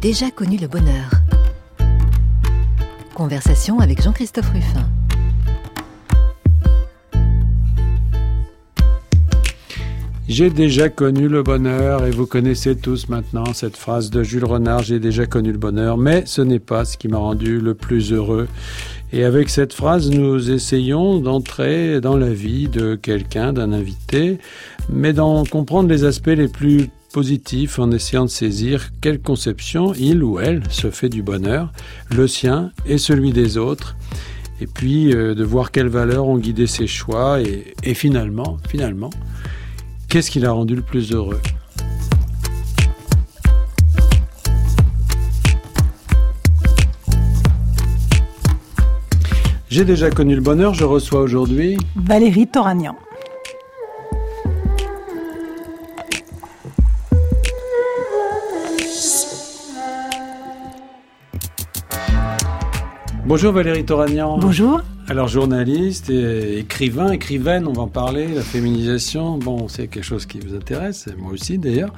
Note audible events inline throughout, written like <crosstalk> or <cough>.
J'ai déjà connu le bonheur. Conversation avec Jean-Christophe Ruffin. J'ai déjà connu le bonheur et vous connaissez tous maintenant cette phrase de Jules Renard, j'ai déjà connu le bonheur, mais ce n'est pas ce qui m'a rendu le plus heureux. Et avec cette phrase, nous essayons d'entrer dans la vie de quelqu'un, d'un invité, mais d'en comprendre les aspects les plus positifs en essayant de saisir quelle conception il ou elle se fait du bonheur, le sien et celui des autres et puis euh, de voir quelles valeurs ont guidé ses choix et, et finalement, finalement, Qu'est-ce qui l'a rendu le plus heureux J'ai déjà connu le bonheur, je reçois aujourd'hui Valérie Toragnan. Bonjour Valérie Toragnan. Bonjour. Alors journaliste, et écrivain, écrivaine, on va en parler, la féminisation, bon, c'est quelque chose qui vous intéresse, moi aussi d'ailleurs.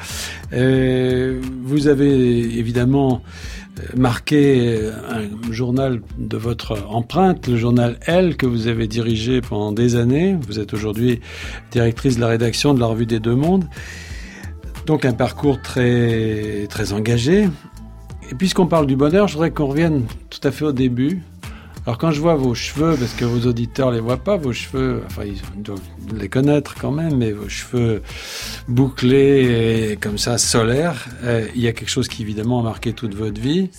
Euh, vous avez évidemment euh, marqué un journal de votre empreinte, le journal Elle, que vous avez dirigé pendant des années. Vous êtes aujourd'hui directrice de la rédaction de la revue des Deux Mondes. Donc un parcours très, très engagé. Et puisqu'on parle du bonheur, je voudrais qu'on revienne tout à fait au début, alors quand je vois vos cheveux, parce que vos auditeurs les voient pas, vos cheveux, enfin ils doivent les connaître quand même, mais vos cheveux bouclés et comme ça solaires, euh, il y a quelque chose qui évidemment a marqué toute votre vie,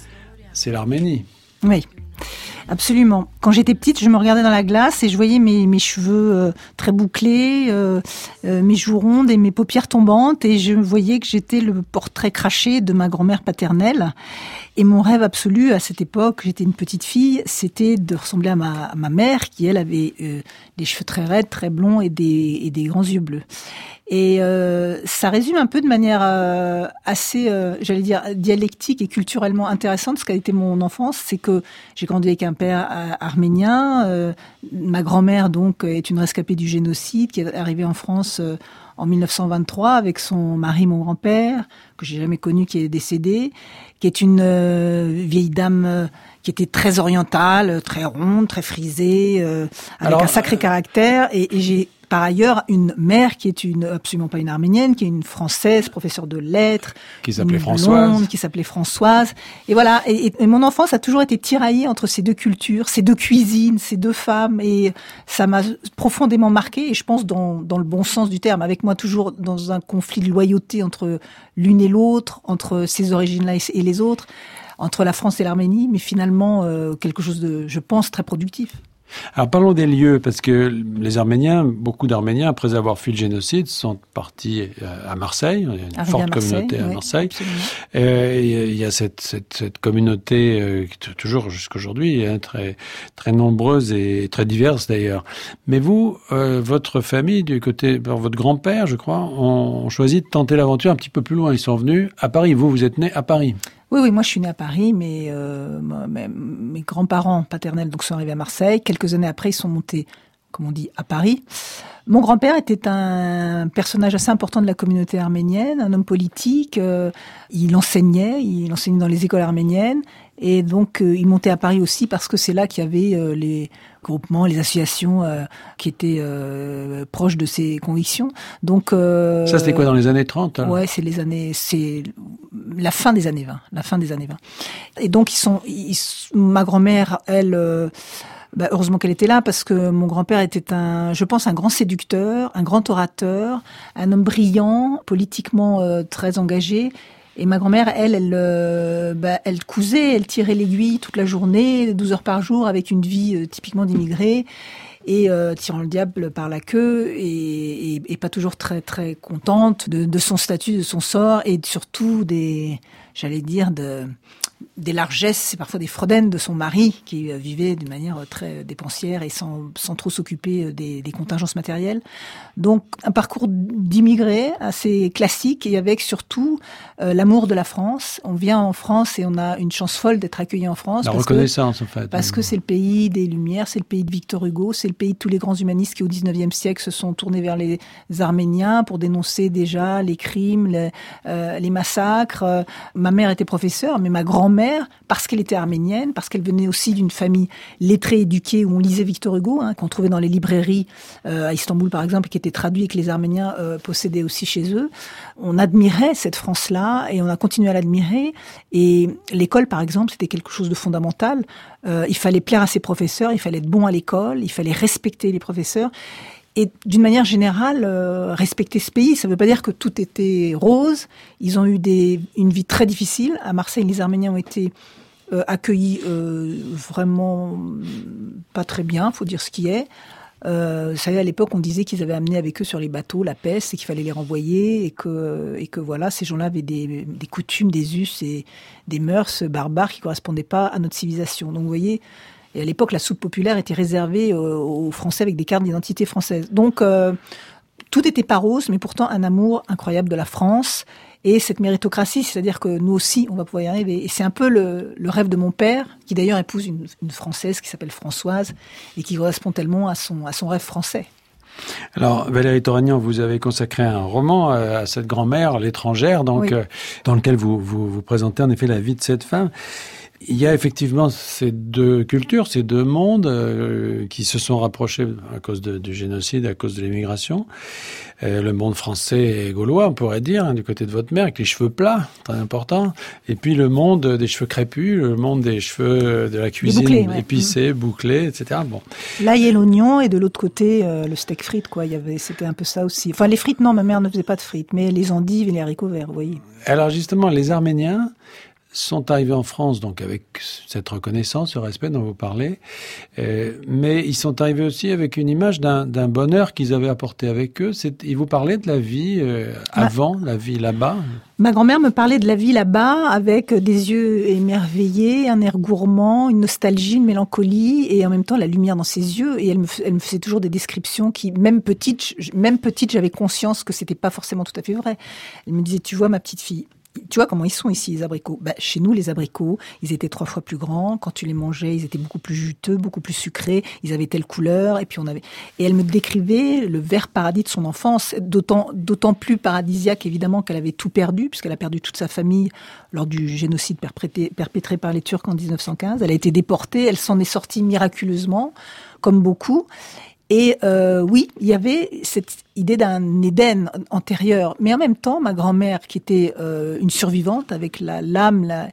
c'est l'Arménie. Oui. Absolument. Quand j'étais petite, je me regardais dans la glace et je voyais mes, cheveux euh, très bouclés, euh, euh, mes joues rondes et mes paupières tombantes et je voyais que j'étais le portrait craché de ma grand-mère paternelle. Et mon rêve absolu à cette époque, j'étais une petite fille, c'était de ressembler à ma, mère qui, elle, avait des cheveux très raides, très blonds et des, grands yeux bleus. Et euh, ça résume un peu de manière euh, assez, euh, j'allais dire, dialectique et culturellement intéressante ce qu'a été mon enfance. C'est que j'ai grandi avec un père arménien. ma grand-mère, donc, est une rescapée du génocide qui est arrivée en France en 1923 avec son mari, mon grand-père, que j'ai jamais connu, qui est décédé, qui est une vieille dame qui était très orientale, très ronde, très frisée, avec un sacré caractère. Et, et j'ai par ailleurs une mère qui est une absolument pas une arménienne, qui est une française, professeure de lettres, qui s'appelait Françoise, qui s'appelait Françoise. Et voilà. Et, et, mon enfance a toujours été tiraillée entre ces deux cultures, ces deux cuisines, ces deux femmes, et ça m'a profondément marqué. Et je pense dans, dans le bon sens du terme, avec moi toujours dans un conflit de loyauté entre l'une et l'autre, entre ces origines-là et les autres, entre la France et l'Arménie, mais finalement euh, quelque chose de, je pense, très productif. Alors parlons des lieux, parce que les Arméniens, beaucoup d'Arméniens, après avoir fui le génocide, sont partis euh, à Marseille. Il y a une forte communauté à Marseille. Euh, et il y a cette, cette, cette communauté, euh, toujours jusqu'aujourd'hui, hein, très, très nombreuse et très diverse d'ailleurs. Mais vous, euh, votre famille, du côté, votre grand-père, je crois, ont choisi de tenter l'aventure un petit peu plus loin. Ils sont venus à Paris. Vous, vous êtes né à Paris. Oui, oui, moi je suis née à Paris, mais euh, mes, grands-parents paternels donc sont arrivés à Marseille. Quelques années après, ils sont montés, comme on dit, à Paris. Mon grand-père était un personnage assez important de la communauté arménienne, un homme politique. Euh, il enseignait, il enseignait dans les écoles arméniennes. Et donc, euh, il montait à Paris aussi parce que c'est là qu'il y avait euh, les groupements, les associations euh, qui étaient euh, proches de ses convictions. Donc euh, ça, c'était quoi dans les années 30 alors? Ouais, c'est les années, c'est la fin des années 20, la fin des années 20. Et donc, ils sont, ils, ma grand-mère, elle. Bah, heureusement qu'elle était là parce que mon grand-père était un, je pense, un grand séducteur, un grand orateur, un homme brillant, politiquement euh, très engagé. Et ma grand-mère, elle, elle, euh, bah, elle cousait, elle tirait l'aiguille toute la journée, 12 heures par jour, avec une vie euh, typiquement d'immigré et euh, tirant le diable par la queue et, et, et pas toujours très très contente de, de, son statut, de son sort et surtout des, j'allais dire, de des largesses et parfois des fredaines de son mari qui vivait d'une manière très dépensière et sans, sans trop s'occuper des, des, contingences matérielles. Donc un parcours d'immigré assez classique et avec surtout euh, l'amour de la France. On vient en France et on a une chance folle d'être accueilli en France. La reconnaissance en fait. Parce que c'est le pays des Lumières, c'est le pays de Victor Hugo, c'est le pays de tous les grands humanistes qui au 19e siècle se sont tournés vers les Arméniens pour dénoncer déjà les crimes, les, euh, les massacres. Ma mère était professeure, mais ma grand-mère, parce qu'elle était arménienne, parce qu'elle venait aussi d'une famille lettrée, éduquée, où on lisait Victor Hugo, hein, qu'on trouvait dans les librairies euh, à Istanbul par exemple, qui était traduit et que les Arméniens euh, possédaient aussi chez eux. On admirait cette France-là et on a continué à l'admirer. Et l'école, par exemple, c'était quelque chose de fondamental. Euh, il fallait plaire à ses professeurs, il fallait être bon à l'école, il fallait respecter les professeurs et d'une manière générale, euh, respecter ce pays. Ça ne veut pas dire que tout était rose. Ils ont eu une vie très difficile. À Marseille, les Arméniens ont été euh, accueillis euh, vraiment pas très bien, faut dire ce qui est. Euh, savez, à l'époque, on disait qu'ils avaient amené avec eux sur les bateaux la peste et qu'il fallait les renvoyer et que, et que voilà, ces gens-là avaient des, des coutumes, des us et des mœurs barbares qui correspondaient pas à notre civilisation. Donc, vous voyez, et à l'époque, la soupe populaire était réservée euh, aux Français avec des cartes d'identité françaises. Donc, euh, tout était pas rose, mais pourtant un amour incroyable de la France et cette méritocratie, c'est-à-dire que nous aussi, on va pouvoir y arriver. Et c'est un peu le, le, rêve de mon père, qui d'ailleurs épouse une, une, Française qui s'appelle Françoise et qui correspond tellement à son, à son rêve français. Alors, Valérie Toragnan, vous avez consacré un roman euh, à cette grand-mère, l'étrangère, donc, oui. dans lequel vous, vous, vous présentez en effet la vie de cette femme. Il y a effectivement ces deux cultures, ces deux mondes euh, qui se sont rapprochés à cause de, du génocide, à cause de l'immigration. Euh, le monde français et gaulois, on pourrait dire, hein, du côté de votre mère, avec les cheveux plats, très important. Et puis le monde des cheveux crépus, le monde des cheveux de la cuisine bouclés, ouais. épicés, mmh. bouclés, etc. Bon. Là, il y a l'oignon et de l'autre côté, euh, le steak frites, quoi. Il y avait, c'était un peu ça aussi. Enfin, les frites, non, ma mère ne faisait pas de frites, mais les endives et les haricots verts, vous voyez. Alors justement, les Arméniens, sont arrivés en France, donc avec cette reconnaissance, ce respect dont vous parlez, euh, mais ils sont arrivés aussi avec une image d'un bonheur qu'ils avaient apporté avec eux. Ils vous parlaient de la vie euh, avant, Ma... la vie là-bas? Ma grand-mère me parlait de la vie là-bas avec des yeux émerveillés, un air gourmand, une nostalgie, une mélancolie et en même temps la lumière dans ses yeux. Et elle me, elle me faisait toujours des descriptions qui, même petite, même petite, j'avais conscience que c'était pas forcément tout à fait vrai. Elle me disait, tu vois, ma petite fille, tu vois comment ils sont ici, les abricots? Bah, Chez nous, les abricots, ils étaient trois fois plus grands. Quand tu les mangeais, ils étaient beaucoup plus juteux, beaucoup plus sucrés. Ils avaient telle couleur. Et puis on avait. Et elle me décrivait le vert paradis de son enfance, d'autant d'autant plus paradisiaque évidemment qu'elle avait tout perdu, puisqu'elle a perdu toute sa famille lors du génocide perpétré, perpétré par les Turcs en 1915. Elle a été déportée. Elle s'en est sortie miraculeusement, comme beaucoup. Et euh, oui, il y avait cette idée d'un Éden antérieur, mais en même temps, ma grand-mère, qui était euh, une survivante avec la lame, la,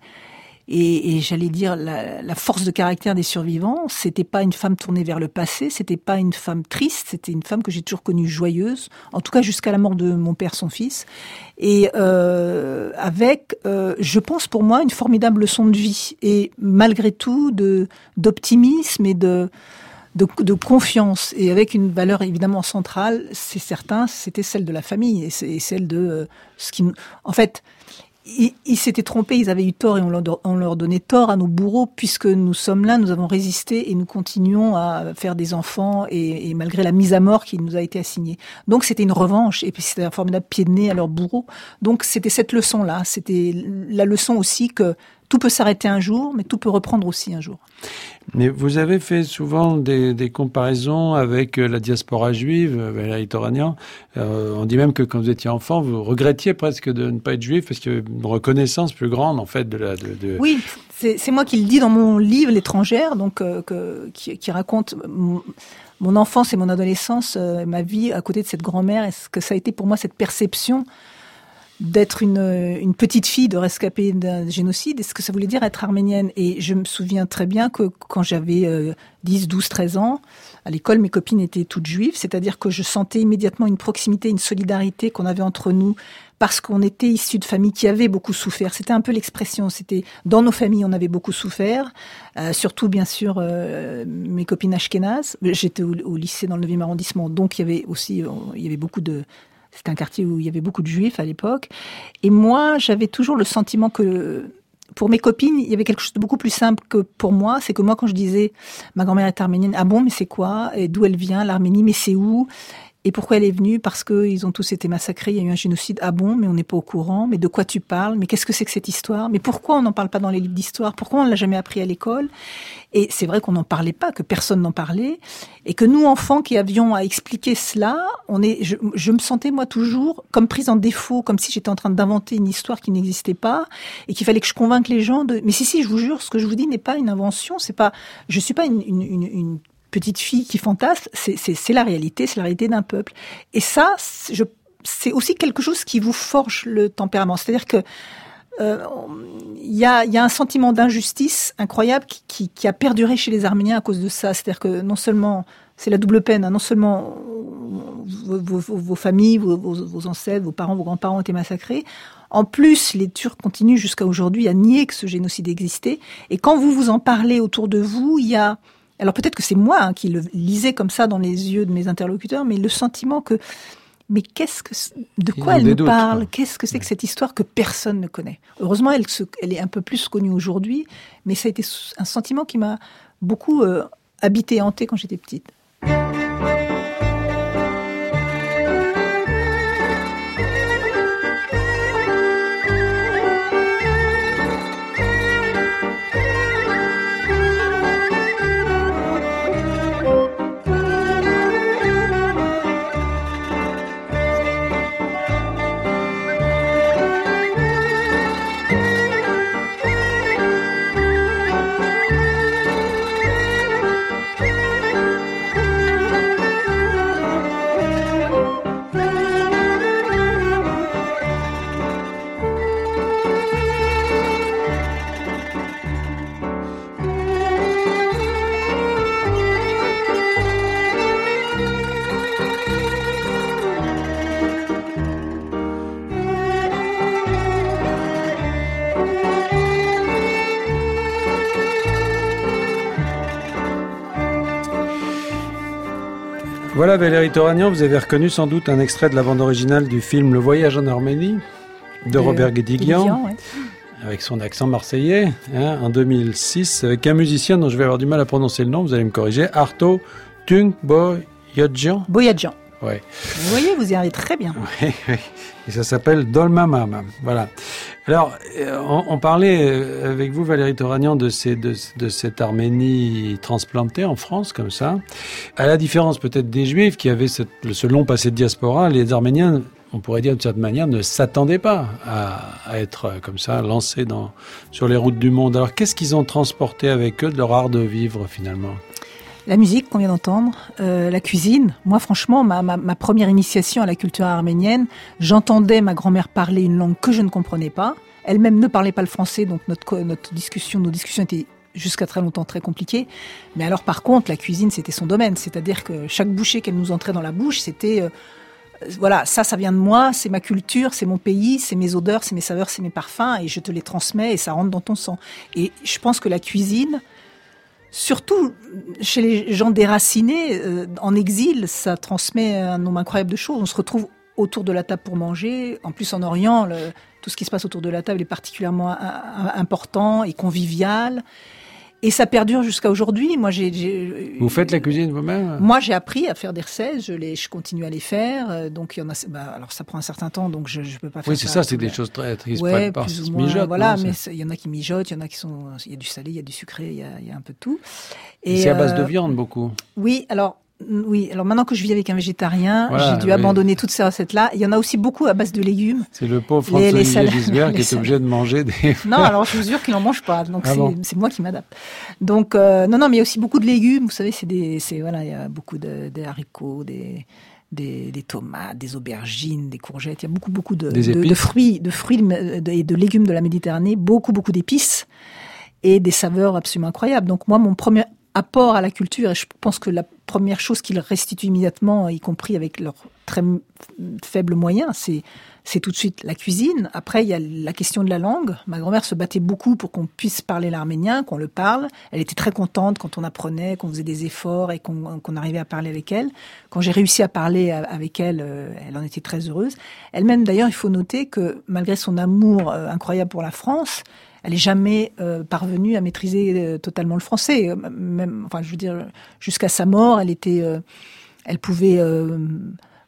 et, et j'allais dire la, la, force de caractère des survivants, c'était pas une femme tournée vers le passé, c'était pas une femme triste, c'était une femme que j'ai toujours connue joyeuse, en tout cas jusqu'à la mort de mon père, son fils, et euh, avec, euh, je pense pour moi, une formidable leçon de vie, et malgré tout de d'optimisme et de de, de, confiance et avec une valeur évidemment centrale, c'est certain, c'était celle de la famille et, et celle de euh, ce qui, en fait, ils, s'étaient trompés, ils avaient eu tort et on leur, on leur, donnait tort à nos bourreaux puisque nous sommes là, nous avons résisté et nous continuons à faire des enfants et, et malgré la mise à mort qui nous a été assignée. Donc c'était une revanche et puis c'était un formidable pied de nez à leurs bourreaux. Donc c'était cette leçon-là, c'était la leçon aussi que tout peut s'arrêter un jour, mais tout peut reprendre aussi un jour. Mais vous avez fait souvent des, des comparaisons avec la diaspora juive, Valérie Toragnan. Euh, on dit même que quand vous étiez enfant, vous regrettiez presque de ne pas être juif parce qu'il y avait une reconnaissance plus grande en fait de la. De, de... Oui, c'est moi qui le dis dans mon livre L'étrangère, donc euh, que, qui, qui, raconte mon, mon, enfance et mon adolescence, euh, ma vie à côté de cette grand-mère, et ce que ça a été pour moi cette perception d'être une, une, petite fille de rescapée d'un génocide, est-ce que ça voulait dire être arménienne? Et je me souviens très bien que quand j'avais euh, 10, 12, 13 ans, à l'école, mes copines étaient toutes juives, c'est-à-dire que je sentais immédiatement une proximité, une solidarité qu'on avait entre nous, parce qu'on était issus de familles qui avaient beaucoup souffert. C'était un peu l'expression, c'était dans nos familles, on avait beaucoup souffert, euh, surtout bien sûr euh, mes copines ashkénazes. J'étais au, au, lycée dans le 9e arrondissement, donc il y avait aussi, il y avait beaucoup de c'était un quartier où il y avait beaucoup de juifs à l'époque. Et moi, j'avais toujours le sentiment que pour mes copines, il y avait quelque chose de beaucoup plus simple que pour moi. C'est que moi, quand je disais ma grand-mère est arménienne, ah bon, mais c'est quoi? Et d'où elle vient L'Arménie, mais c'est où? Et pourquoi elle est venue? Parce qu'ils ont tous été massacrés, il y a eu un génocide. Ah bon, mais on n'est pas au courant. Mais de quoi tu parles? Mais qu'est-ce que c'est que cette histoire? Mais pourquoi on n'en parle pas dans les livres d'histoire? Pourquoi on ne l'a jamais appris à l'école? Et c'est vrai qu'on n'en parlait pas, que personne n'en parlait. Et que nous, enfants qui avions à expliquer cela, on est, je, me sentais moi toujours comme prise en défaut, comme si j'étais en train d'inventer une histoire qui n'existait pas et qu'il fallait que je convainque les gens de. Mais si, si, je vous jure, ce que je vous dis n'est pas une invention. C'est pas. Je suis pas une, une, une petite fille qui fantasme, c'est la réalité, c'est la réalité d'un peuple. Et ça, c'est aussi quelque chose qui vous forge le tempérament. C'est-à-dire que euh, il y, a, y, a, un sentiment d'injustice incroyable qui, a perduré chez les Arméniens à cause de ça. C'est-à-dire que non seulement c'est la double peine, hein, non seulement vos familles, vos, vos, ancêtres, vos parents, vos grands-parents ont été massacrés. En plus, les Turcs continuent jusqu'à aujourd'hui à nier que ce génocide existait. Et quand vous vous en parlez autour de vous, il y a alors peut-être que c'est moi hein, qui le lisais comme ça dans les yeux de mes interlocuteurs, mais le sentiment que mais qu'est-ce que de quoi elle nous parle? Qu'est-ce que c'est que cette histoire que personne ne connaît? Heureusement, elle, elle est un peu plus connue aujourd'hui, mais ça a été un sentiment qui m'a beaucoup euh, habité, hanté quand j'étais petite. Valérie Toragnan, vous avez reconnu sans doute un extrait de la bande originale du film Le Voyage en Arménie de, Robert Guédiguian. Avec son accent marseillais, hein, en 2006, avec un musicien dont je vais avoir du mal à prononcer le nom, vous allez me corriger, Arto Tung Boyadjian. Boyadjian. Ouais. Vous voyez, vous y arrivez très bien. <laughs> Oui, oui. Et ça s'appelle Dolmamam. Voilà. Alors, euh, on, parlait euh, avec vous, Valérie Toragnan, de, cette Arménie transplantée en France, comme ça. À la différence peut-être des Juifs qui avaient ce, long passé de diaspora, les Arméniens on pourrait dire d'une certaine manière, ne s'attendaient pas à, être euh, comme ça lancés sur les routes du monde. Alors qu'est-ce qu'ils ont transporté avec eux de leur art de vivre finalement? La musique qu'on vient d'entendre, euh, la cuisine. Moi, franchement, ma, première initiation à la culture arménienne, j'entendais ma grand-mère parler une langue que je ne comprenais pas. Elle-même ne parlait pas le français, donc notre, discussion, nos discussions étaient jusqu'à très longtemps très compliquées. Mais alors, par contre, la cuisine, c'était son domaine. C'est-à-dire que chaque bouchée qu'elle nous entrait dans la bouche, c'était euh, voilà, ça, ça vient de moi, c'est ma culture, c'est mon pays, c'est mes odeurs, c'est mes saveurs, c'est mes parfums, et je te les transmets et ça rentre dans ton sang. Et je pense que la cuisine, surtout chez les gens déracinés, euh, en exil, ça transmet un nombre incroyable de choses. On se retrouve autour de la table pour manger. En plus, en Orient, tout ce qui se passe autour de la table est particulièrement important et convivial. Et ça perdure jusqu'à aujourd'hui. Moi, j'ai. Vous faites la cuisine vous-même? Moi, j'ai appris à faire des recettes. Je les, je continue à les faire. Euh, donc, il y en a. Bah, alors, ça prend un certain temps, donc je, je peux pas faire. Oui, c'est ça. c'est des choses très, très ouais, plus ou moins, Voilà, mais il y en a qui mijotent, il y en a qui sont. Il y a du salé, il y a du sucré, il y a, il y a un peu de tout. Et, c'est à base de euh, viande beaucoup? Oui, alors oui, alors maintenant que je vis avec un végétarien, j'ai dû abandonner toutes ces recettes-là. Il y en a aussi beaucoup à base de légumes. C'est le pauvre François Gisbert qui <laughs> est obligé de manger des... <laughs> non, alors je vous jure qu'il n'en mange pas, donc ah c'est moi qui m'adapte. Donc, euh, non, non, mais il y a aussi beaucoup de légumes. Vous savez, c'est des... Voilà, il y a beaucoup de, des haricots, des... Des, des, tomates, des aubergines, des courgettes. Il y a beaucoup, beaucoup de, de, de fruits, de fruits et de légumes de la Méditerranée, beaucoup, beaucoup d'épices et des saveurs absolument incroyables. Donc moi, mon premier apport à la culture, et je pense que la première chose qu'ils restituent immédiatement, y compris avec leurs très faibles moyens, c'est c'est tout de suite la cuisine. Après, il y a la question de la langue. Ma grand-mère se battait beaucoup pour qu'on puisse parler l'arménien, qu'on le parle. Elle était très contente quand on apprenait, qu'on faisait des efforts et qu'on arrivait à parler avec elle. Quand j'ai réussi à parler avec elle, euh, elle en était très heureuse. Elle-même, d'ailleurs, il faut noter que malgré son amour euh, incroyable pour la France, elle est jamais euh, parvenue à maîtriser euh, totalement le français. Même, enfin, je veux dire, jusqu'à sa mort, elle était, elle pouvait,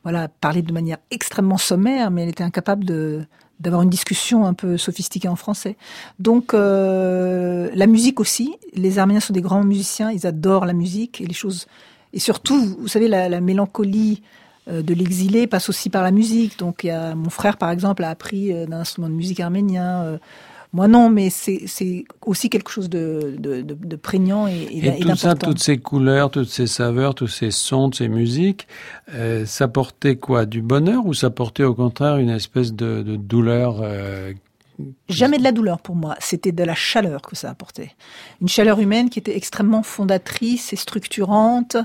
voilà, parler de manière extrêmement sommaire, mais elle était incapable de d'avoir une discussion un peu sophistiquée en français. Donc la musique aussi, les Arméniens sont des grands musiciens, ils adorent la musique et les choses et surtout, vous savez, la, la mélancolie euh, de l'exilé passe aussi par la musique. Donc, mon frère, par exemple, a appris euh, d'un instrument de musique arménien. Euh, moi non, mais c'est aussi quelque chose de, de, de, prégnant et, et, et tout ça, toutes ces couleurs, toutes ces saveurs, tous ces sons, ces musiques, ça portait quoi Du bonheur ou ça portait au contraire une espèce de, de douleur Jamais de la douleur pour moi, c'était de la chaleur que ça apportait. Une chaleur humaine qui était extrêmement fondatrice et structurante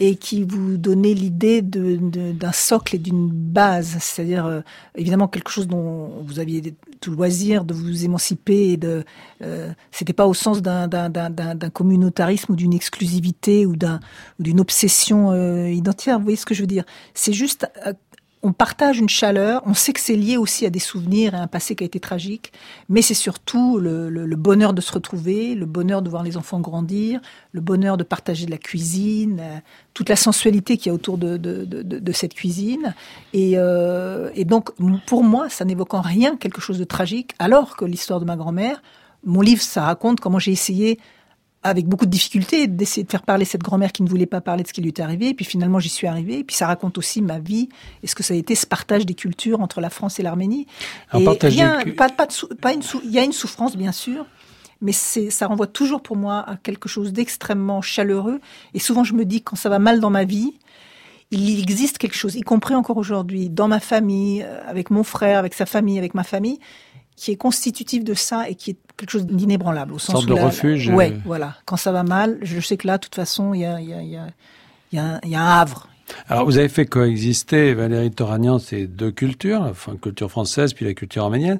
et qui vous donnait l'idée d'un socle et d'une base, c'est-à-dire euh, évidemment quelque chose dont vous aviez tout loisir de vous émanciper et de euh, c'était pas au sens d'un communautarisme ou d'une exclusivité ou d'un d'une obsession euh, identitaire. Vous voyez ce que je veux dire? C'est juste euh, on partage une chaleur, on sait que c'est lié aussi à des souvenirs et à un passé qui a été tragique, mais c'est surtout le, bonheur de se retrouver, le bonheur de voir les enfants grandir, le bonheur de partager de la cuisine, euh, toute la sensualité qui y a autour de, de, cette cuisine. Et, euh, et donc, pour moi, ça n'évoque en rien quelque chose de tragique, alors que l'histoire de ma grand-mère, mon livre, ça raconte comment j'ai essayé avec beaucoup de difficultés d'essayer de faire parler cette grand-mère qui ne voulait pas parler de ce qui lui était arrivé. Et puis finalement, j'y suis arrivée. Et puis ça raconte aussi ma vie et ce que ça a été ce partage des cultures entre la France et l'Arménie. Et rien, pas, pas, pas une il y a une souffrance bien sûr, mais ça renvoie toujours pour moi à quelque chose d'extrêmement chaleureux. Et souvent, je me dis quand ça va mal dans ma vie, il existe quelque chose, y compris encore aujourd'hui, dans ma famille, euh, avec mon frère, avec sa famille, avec ma famille, qui est constitutif de ça et qui est quelque chose d'inébranlable. Au sens sorte de refuge. Ouais, euh. voilà. Quand ça va mal, je sais que là, de toute façon, il y a, y, a, y, a, y a un havre. Alors, vous avez fait coexister, Valérie Toragnan, ces deux cultures, enfin, culture française puis la culture arménienne.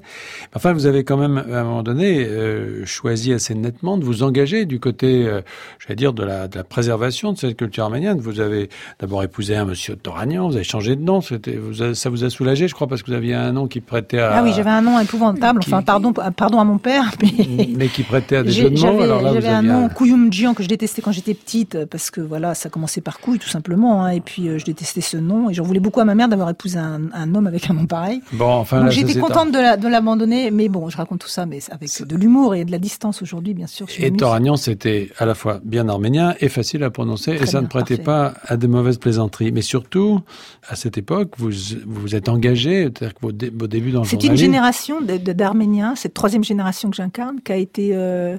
Enfin, vous avez quand même, à un moment donné, euh, choisi assez nettement de vous engager du côté, euh, je vais dire, de la, de la préservation de cette culture arménienne. Vous avez d'abord épousé un monsieur Toragnan, vous avez changé de nom, ça vous a soulagé, je crois, parce que vous aviez un nom qui prêtait à... Ah oui, j'avais un nom épouvantable, enfin, pardon, pardon à mon père, mais... <laughs> Mais qui prêtait à des jeux de mots, J'avais un nom, Kouyum que je détestais quand j'étais petite, parce que voilà, ça commençait par couille, tout simplement, hein, et puis euh, je détestais ce nom et j'en voulais beaucoup à ma mère d'avoir épousé un, homme avec un nom pareil. Bon, enfin, Donc j'étais contente de l'abandonner, mais bon, je raconte tout ça, mais avec de l'humour et de la distance aujourd'hui, bien sûr. Et Toragnan, c'était à la fois bien arménien et facile à prononcer, et ça ne prêtait pas à de mauvaises plaisanteries. Mais surtout, à cette époque, vous vous êtes engagé, c'est-à-dire que vos, débuts dans le C'est une génération d'Arméniens, cette troisième génération que j'incarne, qui a été euh,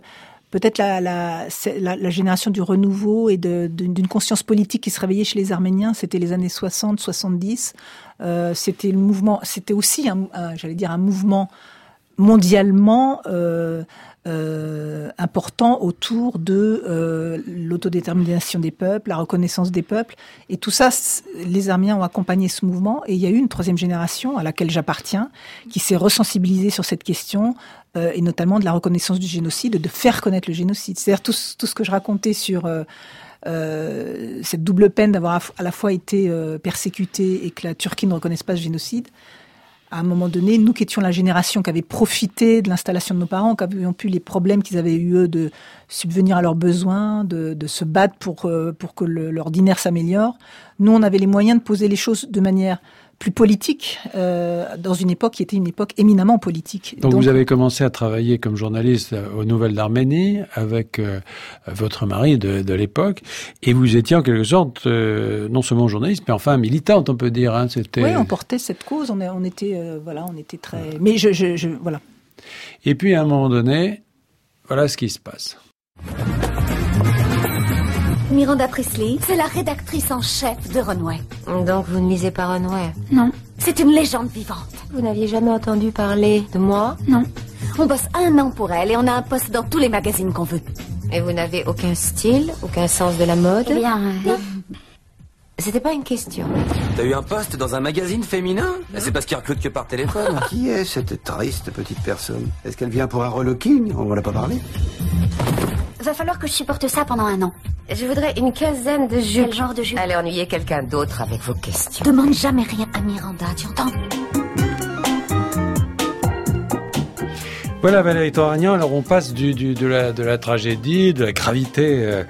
peut-être la, la, la, génération du renouveau et d'une conscience politique qui se réveillait chez les Arméniens, c'était les années 60, 70. Euh, c'était le mouvement, c'était aussi, un, j'allais dire, un mouvement mondialement euh, euh, important autour de euh, l'autodétermination des peuples, la reconnaissance des peuples. Et tout ça, les Arméniens ont accompagné ce mouvement. Et il y a eu une troisième génération à laquelle j'appartiens, qui s'est resensibilisée sur cette question, euh, et notamment de la reconnaissance du génocide, de faire connaître le génocide. C'est-à-dire tout, tout, ce que je racontais sur... Euh cette double peine d'avoir à la fois été persécuté et que la Turquie ne reconnaisse pas ce génocide, à un moment donné, nous qui étions la génération qui avait profité de l'installation de nos parents, qui avions pu les problèmes qu'ils avaient eu de subvenir à leurs besoins, de, de se battre pour, euh, pour que l'ordinaire s'améliore, nous on avait les moyens de poser les choses de manière plus politique euh, dans une époque qui était une époque éminemment politique. Donc, vous avez commencé à travailler comme journaliste aux Nouvelles d'Arménie avec euh, votre mari de, de l'époque et vous étiez en quelque sorte euh, non seulement journaliste mais enfin militante on peut dire. Hein, c'était... Oui, on portait cette cause, on, on était euh, voilà, on était très. Mais je, je, je voilà. Et puis à un moment donné, voilà ce qui se passe. Miranda Priestley, c'est la rédactrice en chef de Runway. Donc vous ne lisez pas Runway? Non. C'est une légende vivante. Vous n'aviez jamais entendu parler de moi? Non. On bosse un an pour elle et on a un poste dans tous les magazines qu'on veut. Et vous n'avez aucun style, aucun sens de la mode? Eh bien, euh, C'était pas une question. T'as eu un poste dans un magazine féminin? C'est parce qu'il recrute que par téléphone. Qui est cette triste petite personne? Est-ce qu'elle vient pour un relooking? On en a pas parlé Va falloir que je supporte ça pendant un an. Je voudrais une quinzaine de jupes. Quel genre de jupe Allez ennuyer quelqu'un d'autre avec vos questions. Demande jamais rien à Miranda, tu entends Voilà Valérie Toragnan, alors on passe du, du, de, la, de la tragédie, de la gravité euh,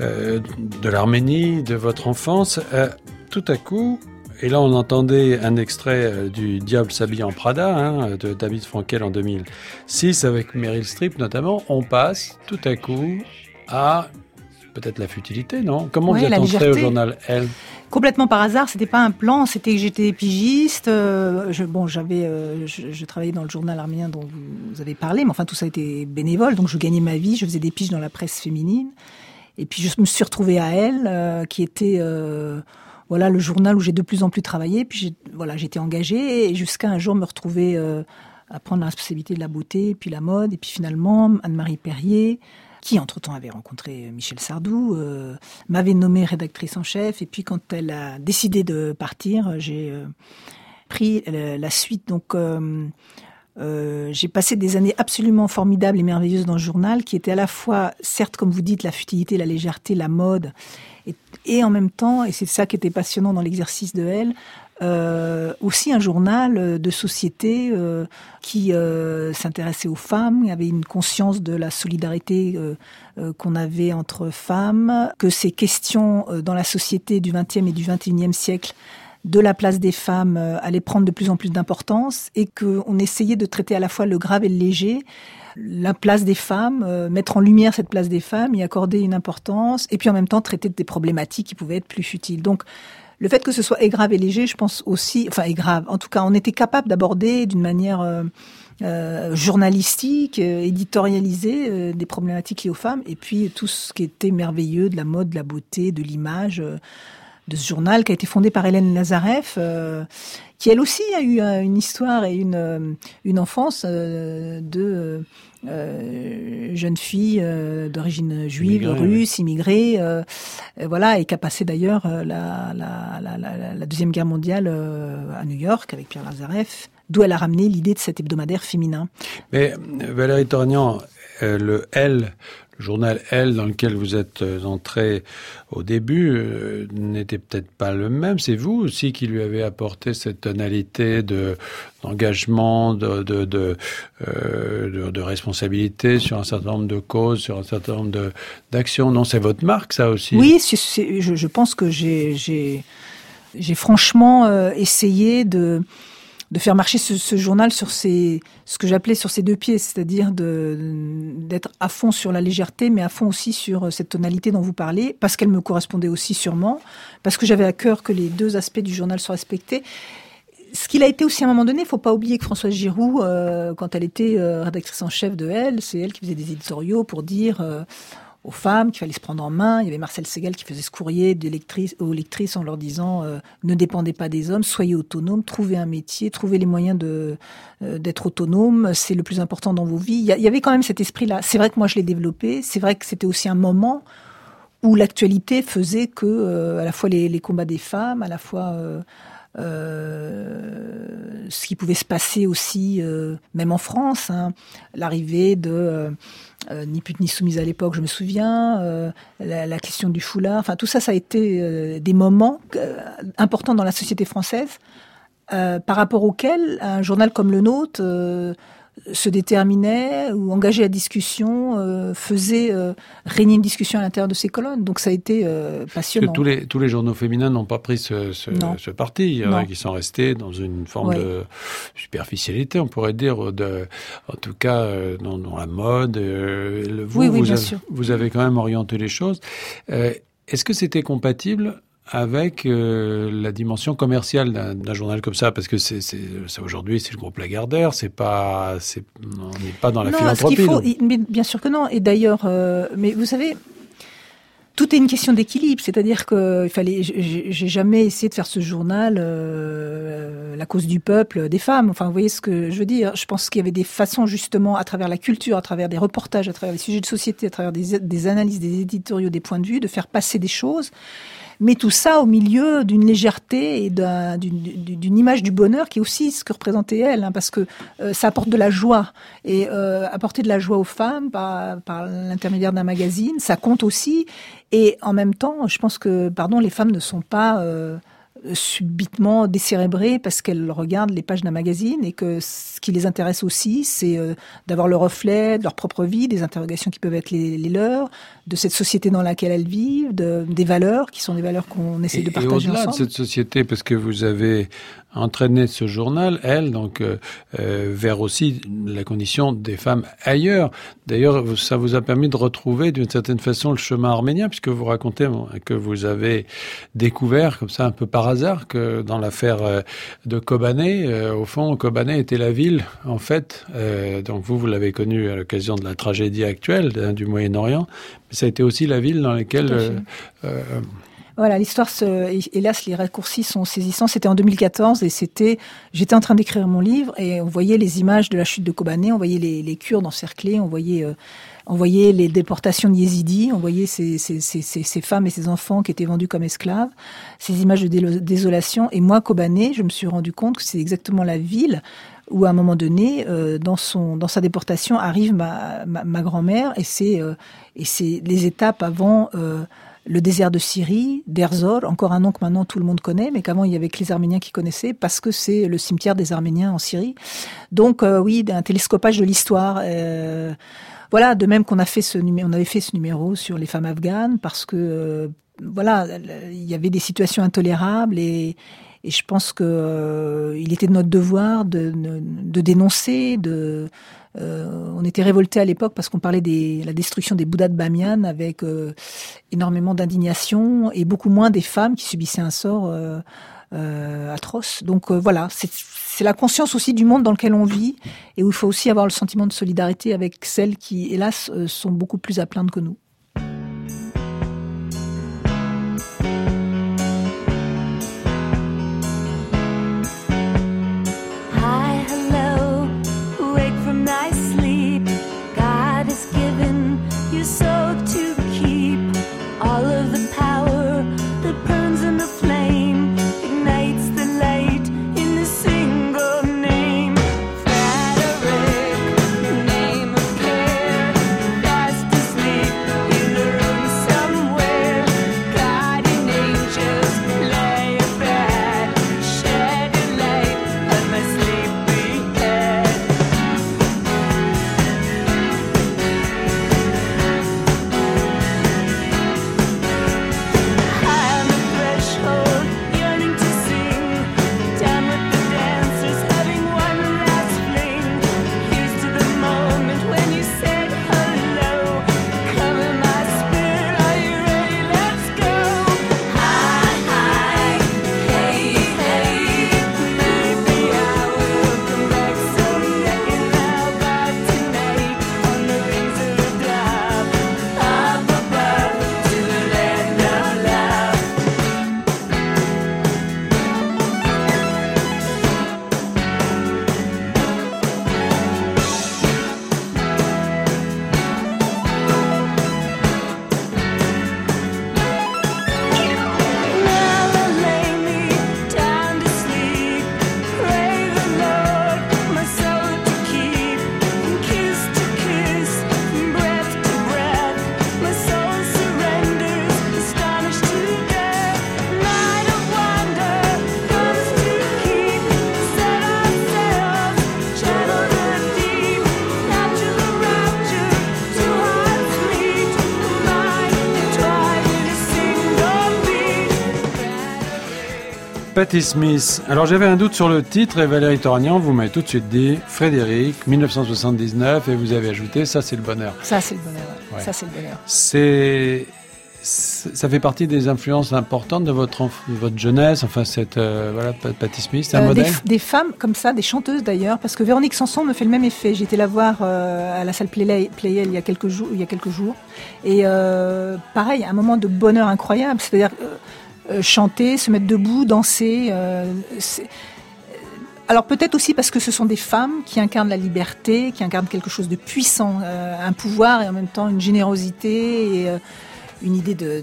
euh, de l'Arménie, de votre enfance, euh, tout à coup, et là on entendait un extrait euh, du Diable s'habille en Prada hein, de David Frankel en 2006 avec Meryl Streep notamment, on passe tout à coup à peut-être la futilité, non? Comment Oui, vous êtes au journal Elle? Complètement par hasard, c'était pas un plan, c'était que j'étais pigiste. euh, je, bon, j'avais, euh, je, je travaillais dans le journal arménien dont vous, avez parlé, mais enfin tout ça était bénévole, donc je gagnais ma vie, je faisais des piges dans la presse féminine, et puis je me suis retrouvée à elle, euh, qui était voilà le journal où j'ai de plus en plus travaillé, puis voilà j'étais engagée et jusqu'à un jour me retrouver euh, à prendre la responsabilité de la beauté, puis la mode, et puis finalement Anne-Marie Perrier qui entre-temps avait rencontré Michel Sardou, euh, m'avait nommée rédactrice en chef. Et puis quand elle a décidé de partir, j'ai euh, pris la suite. Donc euh, euh, j'ai passé des années absolument formidables et merveilleuses dans le journal, qui était à la fois, certes, comme vous dites, la futilité, la légèreté, la mode, et, en même temps, et c'est ça qui était passionnant dans l'exercice de elle, euh, aussi un journal de société euh, qui euh, s'intéressait aux femmes, avait une conscience de la solidarité euh, euh, qu'on avait entre femmes, que ces questions euh, dans la société du XXe et du XXIe siècle de la place des femmes euh, allaient prendre de plus en plus d'importance et qu'on essayait de traiter à la fois le grave et le léger, la place des femmes, euh, mettre en lumière cette place des femmes, y accorder une importance, et puis en même temps traiter des problématiques qui pouvaient être plus futiles. Donc le fait que ce soit grave et léger, je pense aussi, enfin grave. En tout cas, on était capable d'aborder d'une manière euh, journalistique, éditorialisée, des problématiques liées aux femmes, et puis tout ce qui était merveilleux de la mode, de la beauté, de l'image. De ce journal qui a été fondé par Hélène Lazareff, euh, qui elle aussi a eu euh, une histoire et une, euh, une enfance euh, de jeune fille d'origine juive, Immigrée, russe, immigrée, voilà, et qui a passé d'ailleurs la, la, la, deuxième guerre mondiale à New York avec Pierre Lazareff, d'où elle a ramené l'idée de cet hebdomadaire féminin. Mais Valérie euh, le L, journal L dans lequel vous êtes euh, entré au début euh, n'était peut-être pas le même. C'est vous aussi qui lui avez apporté cette tonalité de d'engagement, de de, de, euh, responsabilité sur un certain nombre de causes, sur un certain nombre d'actions. Non, c'est votre marque, ça aussi. Oui, je, pense que j'ai j'ai franchement essayé de de faire marcher ce, journal sur ses ce que j'appelais sur ses deux pieds, c'est-à-dire d'être à fond sur la légèreté, mais à fond aussi sur cette tonalité dont vous parlez, parce qu'elle me correspondait aussi sûrement, parce que j'avais à cœur que les deux aspects du journal soient respectés. Ce qu'il a été aussi à un moment donné, il faut pas oublier que Françoise Giroud, euh, quand elle était euh, rédactrice en chef de Elle, c'est elle qui faisait des éditoriaux pour dire euh, femmes qu'il fallait se prendre en main. Il y avait Marcel Segal qui faisait ce courrier aux lectrices en leur disant euh, ne dépendez pas des hommes, soyez autonomes, trouvez un métier, trouvez les moyens euh, d'être autonome, c'est le plus important dans vos vies. Il y, avait quand même cet esprit-là. C'est vrai que moi je l'ai développé. C'est vrai que c'était aussi un moment où l'actualité faisait que euh, à la fois les, combats des femmes, à la fois ce qui pouvait se passer aussi, euh, même en France, hein, l'arrivée de euh, euh, ni pute ni soumise à l'époque, je me souviens, euh, la, question du foulard, enfin tout ça, ça a été euh, des moments euh, importants dans la société française, euh, par rapport auxquels un journal comme le nôtre euh, se déterminait ou engageait la discussion, euh, faisait euh, régner une discussion à l'intérieur de ses colonnes. Donc ça a été euh, Parce passionnant. que tous les, tous les journaux féminins n'ont pas pris ce, ce, Non. ce parti. Il y en a qui sont restés dans une forme Ouais. de superficialité, on pourrait dire, de, en tout cas dans, dans la mode. le- vous, Oui, oui, vous, bien avez, sûr. vous avez quand même orienté les choses. Est-ce que c'était compatible avec euh, la dimension commerciale d'un journal comme ça parce que c'est aujourd'hui c'est le groupe Lagardère c'est pas c'est on n'est pas dans la non, ce philanthropie qu'il faut, donc. il- mais bien sûr que non. Et d'ailleurs, euh, mais vous savez, tout est une question d'équilibre. C'est-à-dire que il fallait, j'ai j'ai jamais essayé de faire ce journal euh, la cause du peuple, des femmes. Enfin, vous voyez ce que je veux dire. Je pense qu'il y avait des façons justement, à travers la culture, à travers des reportages, à travers les sujets de société, à travers des, des analyses, des éditoriaux, des points de vue, de faire passer des choses. Mais tout ça au milieu d'une légèreté et d'un- d'une d'une image du bonheur qui est aussi ce que représentait elle, hein, parce que euh, ça apporte de la joie. Et euh, apporter de la joie aux femmes par, par l'intermédiaire d'un magazine, ça compte aussi. Et en même temps, je pense que, pardon, les femmes ne sont pas... euh, subitement décérébrées parce qu'elles regardent les pages d'un magazine et que ce qui les intéresse aussi, c'est euh, d'avoir le reflet de leur propre vie, des interrogations qui peuvent être les, leurs, de cette société dans laquelle elles vivent, de, des valeurs qui sont des valeurs qu'on essaie de partager et au-delà de cette société, parce que vous avez entraîné ce journal, elle, donc euh, euh, vers aussi la condition des femmes ailleurs. D'ailleurs, ça vous a permis de retrouver d'une certaine façon le chemin arménien, puisque vous racontez que vous avez découvert comme ça un peu par hasard que dans l'affaire euh, de Kobané, euh, au fond, Kobané était la ville, en fait, euh, donc vous, vous l'avez connu à l'occasion de la tragédie actuelle du Moyen-Orient, mais ça a été aussi la ville dans laquelle... Voilà, l'histoire, hélas, les raccourcis sont saisissants. C'était en 2014 et c'était, j'étais en train d'écrire mon livre et on voyait les images de la chute de Kobané, on voyait les, les Kurdes encerclés, on voyait on voyait les déportations de yézidis, on voyait ces, ces, ces, ces, femmes et ces enfants qui étaient vendus comme esclaves, ces images de désolation. Et moi, Kobané, je me suis rendu compte que c'est exactement la ville où à un moment donné, euh, dans son dans sa déportation, arrive ma, ma, grand-mère et c'est euh, et c'est les étapes avant euh, le désert de Syrie, d'Erzor, encore un nom que maintenant tout le monde connaît, mais qu'avant il y avait que les Arméniens qui connaissaient, parce que c'est le cimetière des Arméniens en Syrie. Donc oui, un télescopage de l'histoire. Voilà, de même qu'on a fait ce on avait fait ce numéro sur les femmes afghanes parce que euh, voilà, il y avait des situations intolérables et, je pense que euh, il était de notre devoir de, de, dénoncer, de euh, on était révoltés à l'époque parce qu'on parlait de la destruction des Bouddhas de Bamiyan avec énormément d'indignation et beaucoup moins des femmes qui subissaient un sort euh, atroce. Donc euh, voilà, c'est la conscience aussi du monde dans lequel on vit et où il faut aussi avoir le sentiment de solidarité avec celles qui, hélas, euh, sont beaucoup plus à plaindre que nous. Patty Smith. Alors j'avais un doute sur le titre et Valérie Toragnan, vous m'avez tout de suite dit Frédéric, 1979, et vous avez ajouté Ça c'est le bonheur. Ça c'est le bonheur, ça c'est le bonheur. C'est ça fait partie des influences importantes de votre, votre jeunesse, enfin cette euh, voilà Patty Smith, c'est un euh, modèle. Des, femmes comme ça, des chanteuses d'ailleurs, parce que Véronique Sanson me fait le même effet. J'étais la voir euh, à la salle Playel il y a quelques jours, il y a quelques jours, et pareil, un moment de bonheur incroyable. C'est-à-dire euh, chanter, se mettre debout, danser. Euh, alors peut-être aussi parce que ce sont des femmes qui incarnent la liberté, qui incarnent quelque chose de puissant, euh, un pouvoir et en même temps une générosité et une idée de,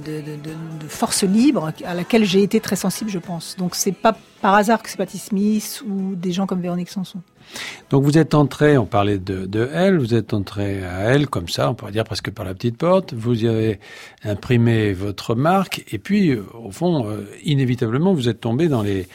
force libre à laquelle j'ai été très sensible, je pense. Donc c'est pas par hasard que c'est Patti Smith ou des gens comme Véronique Sanson. Donc vous êtes entré, on parlait de, de elle, vous êtes entré à elle comme ça, on pourrait dire presque par la petite porte. Vous y avez imprimé votre marque et puis au fond, euh, inévitablement, vous êtes tombé dans les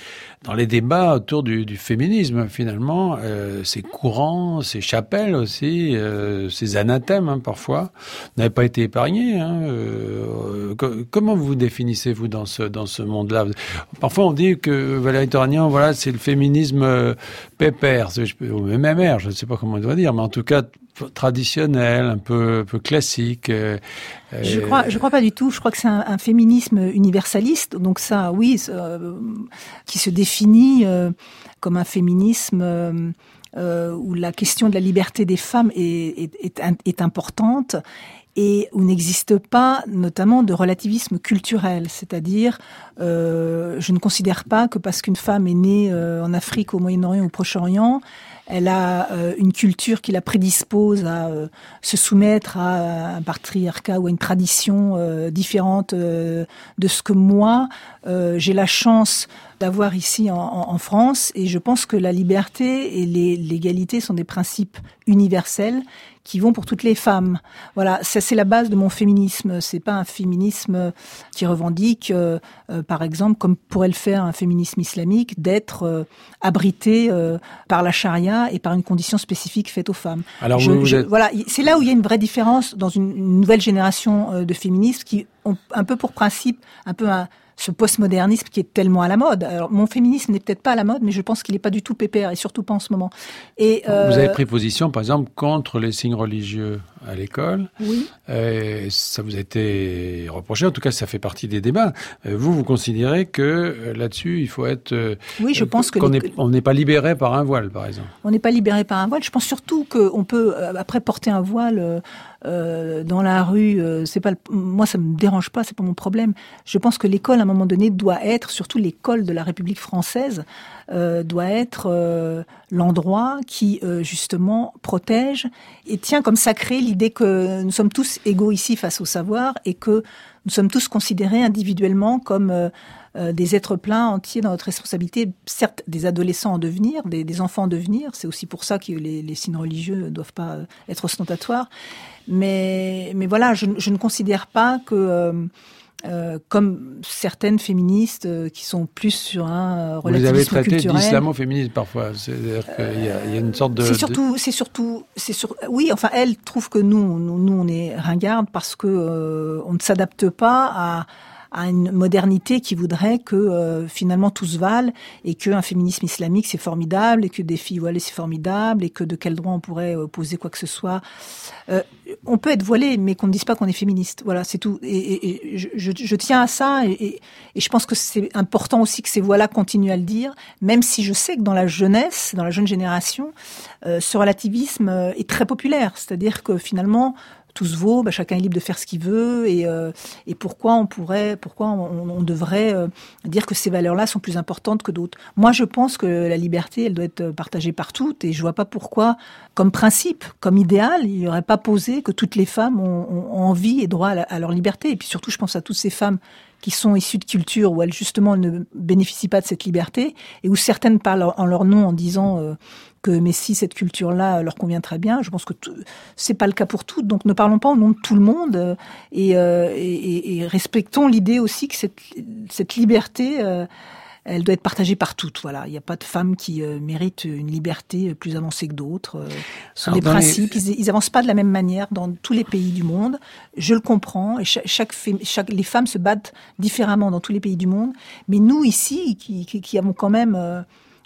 dans les débats autour du, féminisme. Finalement, euh, ces courants, ces chapelles aussi, euh, ces anathèmes hein, parfois n'avaient pas été épargnés. Hein, euh, co- comment vous définissez-vous dans ce dans ce monde-là? Parfois, on dit que Valérie Toragnan, voilà, c'est le féminisme euh, pépère, ou même MR, je ne sais pas comment on doit dire, mais en tout cas traditionnel, un peu, classique. euh, Je euh, crois, je crois pas du tout. Je crois que c'est un, féminisme universaliste. Donc ça, oui, euh, qui se définit comme un féminisme où la question de la liberté des femmes est, importante et où n'existe pas notamment de relativisme culturel, c'est-à-dire je ne considère pas que parce qu'une femme est née en Afrique, au Moyen-Orient, au Proche-Orient, elle a euh, une culture qui la prédispose à euh, se soumettre à un patriarcat ou à une tradition euh, différente euh, de ce que moi euh, j'ai la chance d'avoir ici en, en- en France. Et je pense que la liberté et l'égalité sont des principes universels qui vont pour toutes les femmes. Voilà, ça c'est la base de mon féminisme. C'est pas un féminisme qui revendique, euh, euh, par exemple, comme pourrait le faire un féminisme islamique, d'être euh, abrité euh, par la charia et par une condition spécifique faite aux femmes. Alors Je- vous, êtes- Voilà, c'est là où il y a une vraie différence dans une, une nouvelle génération euh, de féministes qui ont un peu pour principe, un peu un, ce postmodernisme qui est tellement à la mode. Alors, mon féminisme n'est peut-être pas à la mode, mais je pense qu'il n'est pas du tout pépère et surtout pas en ce moment. Et Vous euh, avez pris position, par exemple, contre les signes religieux à l'école. oui. Euh, ça vous a été reproché, en tout cas ça fait partie des débats. Euh, Vous, vous considérez que euh, là-dessus, il faut être... Oui, je pense que qu'on les- n'est on n'est pas libéré par un voile, par exemple. on n'est pas libéré par un voile. Je pense surtout qu'on peut après porter un voile euh, dans la rue. euh, c'est pas le- moi, ça me dérange pas, c'est pas mon problème. Je pense que l'école, à un moment donné, doit être, surtout l'école de la République française, euh, doit être l'endroit qui justement protège et tient comme sacré l'idée que nous sommes tous égaux ici face au savoir et que nous sommes tous considérés individuellement comme euh, euh, des êtres pleins entiers dans notre responsabilité, certes des adolescents en devenir, des, enfants en devenir, c'est aussi pour ça que les, signes religieux ne doivent pas euh, être ostentatoires, mais, mais voilà, je, ne considère pas que, euh, comme certaines féministes euh, qui sont plus sur un euh, Vous les relativisme avez traités culturel, d'islamo-féministes parfois. C'est-à-dire qu'il y, y a une sorte de... c'est de- surtout, c'est surtout, c'est sur. Oui, enfin, elle trouve que nous, nous, nous, on est ringarde parce que euh, on ne s'adapte pas à à une modernité qui voudrait que euh, finalement tout se vale et qu'un féminisme islamique c'est formidable et que des filles voilées c'est formidable et que de quel droit on pourrait opposer quoi que ce soit. Euh, on peut être voilé mais qu'on ne dise pas qu'on est féministe. Voilà, c'est tout. Et, je, je, je, tiens à ça et, et, je pense que c'est important aussi que ces voix-là continuent à le dire, même si je sais que dans la jeunesse, dans la jeune génération, euh, ce relativisme est très populaire. C'est-à-dire que finalement tout se vaut, bah, chacun est libre de faire ce qu'il veut, et, euh, pourquoi on pourrait, pourquoi on, devrait euh, dire que ces valeurs-là sont plus importantes que d'autres. Moi, je pense que la liberté, elle doit être partagée par toutes, et je vois pas pourquoi, comme principe, comme idéal, il n'y aurait pas posé que toutes les femmes ont, envie et droit à, leur liberté. Et puis surtout, je pense à toutes ces femmes qui sont issues de cultures où elles justement ne bénéficient pas de cette liberté, et où certaines parlent en leur nom en disant euh, que mais si cette culture-là leur convient très bien, je pense que c'est pas le cas pour toutes. Donc ne parlons pas au nom de tout le monde euh, et, euh, et, et, respectons l'idée aussi que cette, cette liberté, euh, elle doit être partagée par toutes. Voilà, il n'y a pas de femmes qui euh, méritent une liberté plus avancée que d'autres. Euh, ce sont Alors des principes. Les... Ils, ils avancent pas de la même manière dans tous les pays du monde. Je le comprends. Et chaque, chaque, chaque, les femmes se battent différemment dans tous les pays du monde. Mais nous ici, qui, qui, qui avons quand même euh,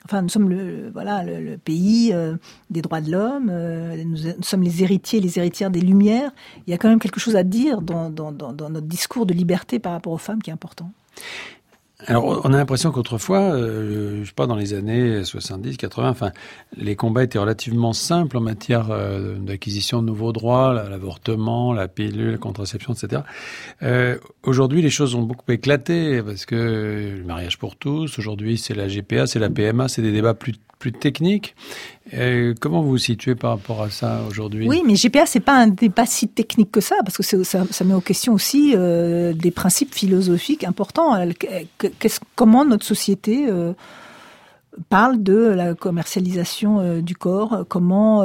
Enfin, nous sommes le, voilà, le, le pays euh, des droits de l'homme, euh, nous, nous, sommes les héritiers, les héritières des Lumières. Il y a quand même quelque chose à dire dans, dans, dans, dans notre discours de liberté par rapport aux femmes qui est important. Alors, on a l'impression qu'autrefois, euh, je sais pas, dans les années 70, 80, enfin, les combats étaient relativement simples en matière euh, d'acquisition de nouveaux droits, l'avortement, la pilule, la contraception, etc. Euh, aujourd'hui, les choses ont beaucoup éclaté parce que le mariage pour tous, aujourd'hui, c'est la GPA, c'est la PMA, c'est des débats plus plus techniques. Euh, comment vous vous situez par rapport à ça aujourd'hui? Oui, mais GPA, c'est pas un débat si technique que ça, parce que ça, met en question aussi euh, des principes philosophiques importants. Comment notre société euh, parle de la commercialisation du corps, comment